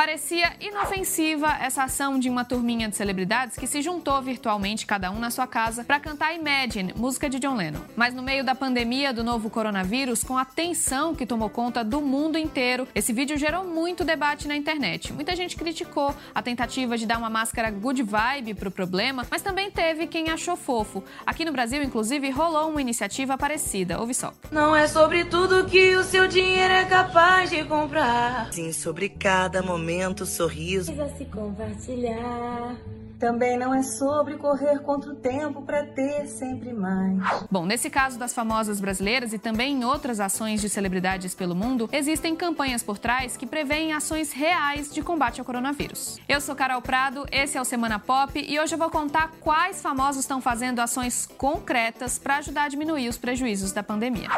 Parecia inofensiva essa ação de uma turminha de celebridades que se juntou virtualmente, cada um na sua casa, para cantar Imagine, música de John Lennon. Mas no meio da pandemia do novo coronavírus, com a tensão que tomou conta do mundo inteiro, esse vídeo gerou muito debate na internet. Muita gente criticou a tentativa de dar uma máscara good vibe pro problema, mas também teve quem achou fofo. Aqui no Brasil, inclusive, rolou uma iniciativa parecida. Ouve só. Não é sobre tudo que o seu dinheiro é capaz de comprar. Sim, sobre cada momento momento, sorriso. Precisa se compartilhar. Também não é sobre correr contra o tempo para ter sempre mais. Bom, nesse caso das famosas brasileiras e também em outras ações de celebridades pelo mundo, existem campanhas por trás que preveem ações reais de combate ao coronavírus. Eu sou Carol Prado, esse é o Semana Pop e hoje eu vou contar quais famosos estão fazendo ações concretas para ajudar a diminuir os prejuízos da pandemia.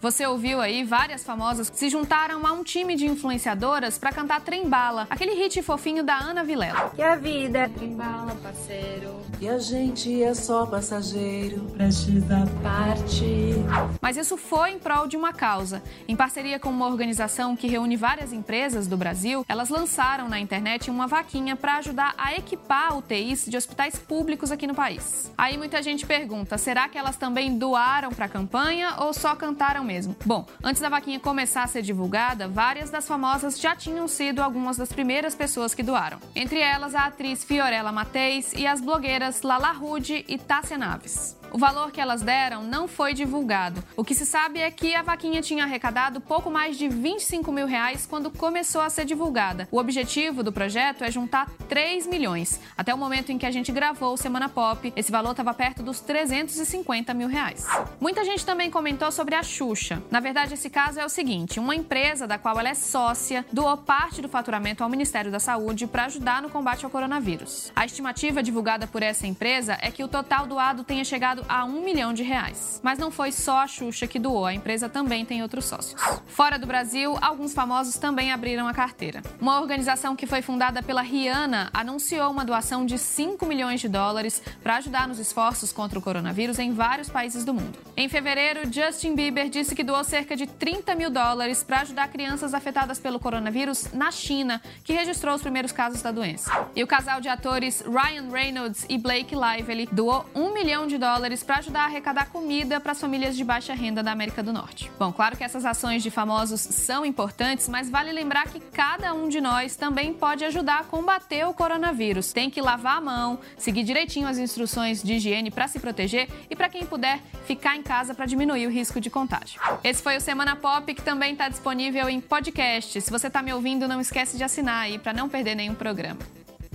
Você ouviu aí várias famosas que se juntaram a um time de influenciadoras para cantar Trembala, aquele hit fofinho da Ana Vilela. Que a vida é Trembala, parceiro. E a gente é só passageiro, prestes a parte. Mas isso foi em prol de uma causa. Em parceria com uma organização que reúne várias empresas do Brasil, elas lançaram na internet uma vaquinha para ajudar a equipar UTIs de hospitais públicos aqui no país. Aí muita gente pergunta: será que elas também doaram para a campanha ou só cantaram mesmo. Bom, antes da vaquinha começar a ser divulgada, várias das famosas já tinham sido algumas das primeiras pessoas que doaram. Entre elas, a atriz Fiorella Mateis e as blogueiras Lala Rude e Tássia Naves. O valor que elas deram não foi divulgado. O que se sabe é que a vaquinha tinha arrecadado pouco mais de 25 mil reais quando começou a ser divulgada. O objetivo do projeto é juntar 3 milhões. Até o momento em que a gente gravou o Semana Pop, esse valor estava perto dos 350 mil reais. Muita gente também comentou sobre a Xuxa. Na verdade, esse caso é o seguinte: uma empresa da qual ela é sócia doou parte do faturamento ao Ministério da Saúde para ajudar no combate ao coronavírus. A estimativa divulgada por essa empresa é que o total doado tenha chegado a um milhão de reais. Mas não foi só a Xuxa que doou, a empresa também tem outros sócios. Fora do Brasil, alguns famosos também abriram a carteira. Uma organização que foi fundada pela Rihanna anunciou uma doação de 5 milhões de dólares para ajudar nos esforços contra o coronavírus em vários países do mundo. Em fevereiro, Justin Bieber disse que doou cerca de 30 mil dólares para ajudar crianças afetadas pelo coronavírus na China, que registrou os primeiros casos da doença. E o casal de atores Ryan Reynolds e Blake Lively doou um milhão de dólares dólares para ajudar a arrecadar comida para as famílias de baixa renda da América do Norte. Bom, claro que essas ações de famosos são importantes, mas vale lembrar que cada um de nós também pode ajudar a combater o coronavírus. Tem que lavar a mão, seguir direitinho as instruções de higiene para se proteger e para quem puder ficar em casa para diminuir o risco de contágio. Esse foi o Semana Pop que também está disponível em podcast. Se você está me ouvindo, não esquece de assinar aí para não perder nenhum programa.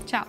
Tchau.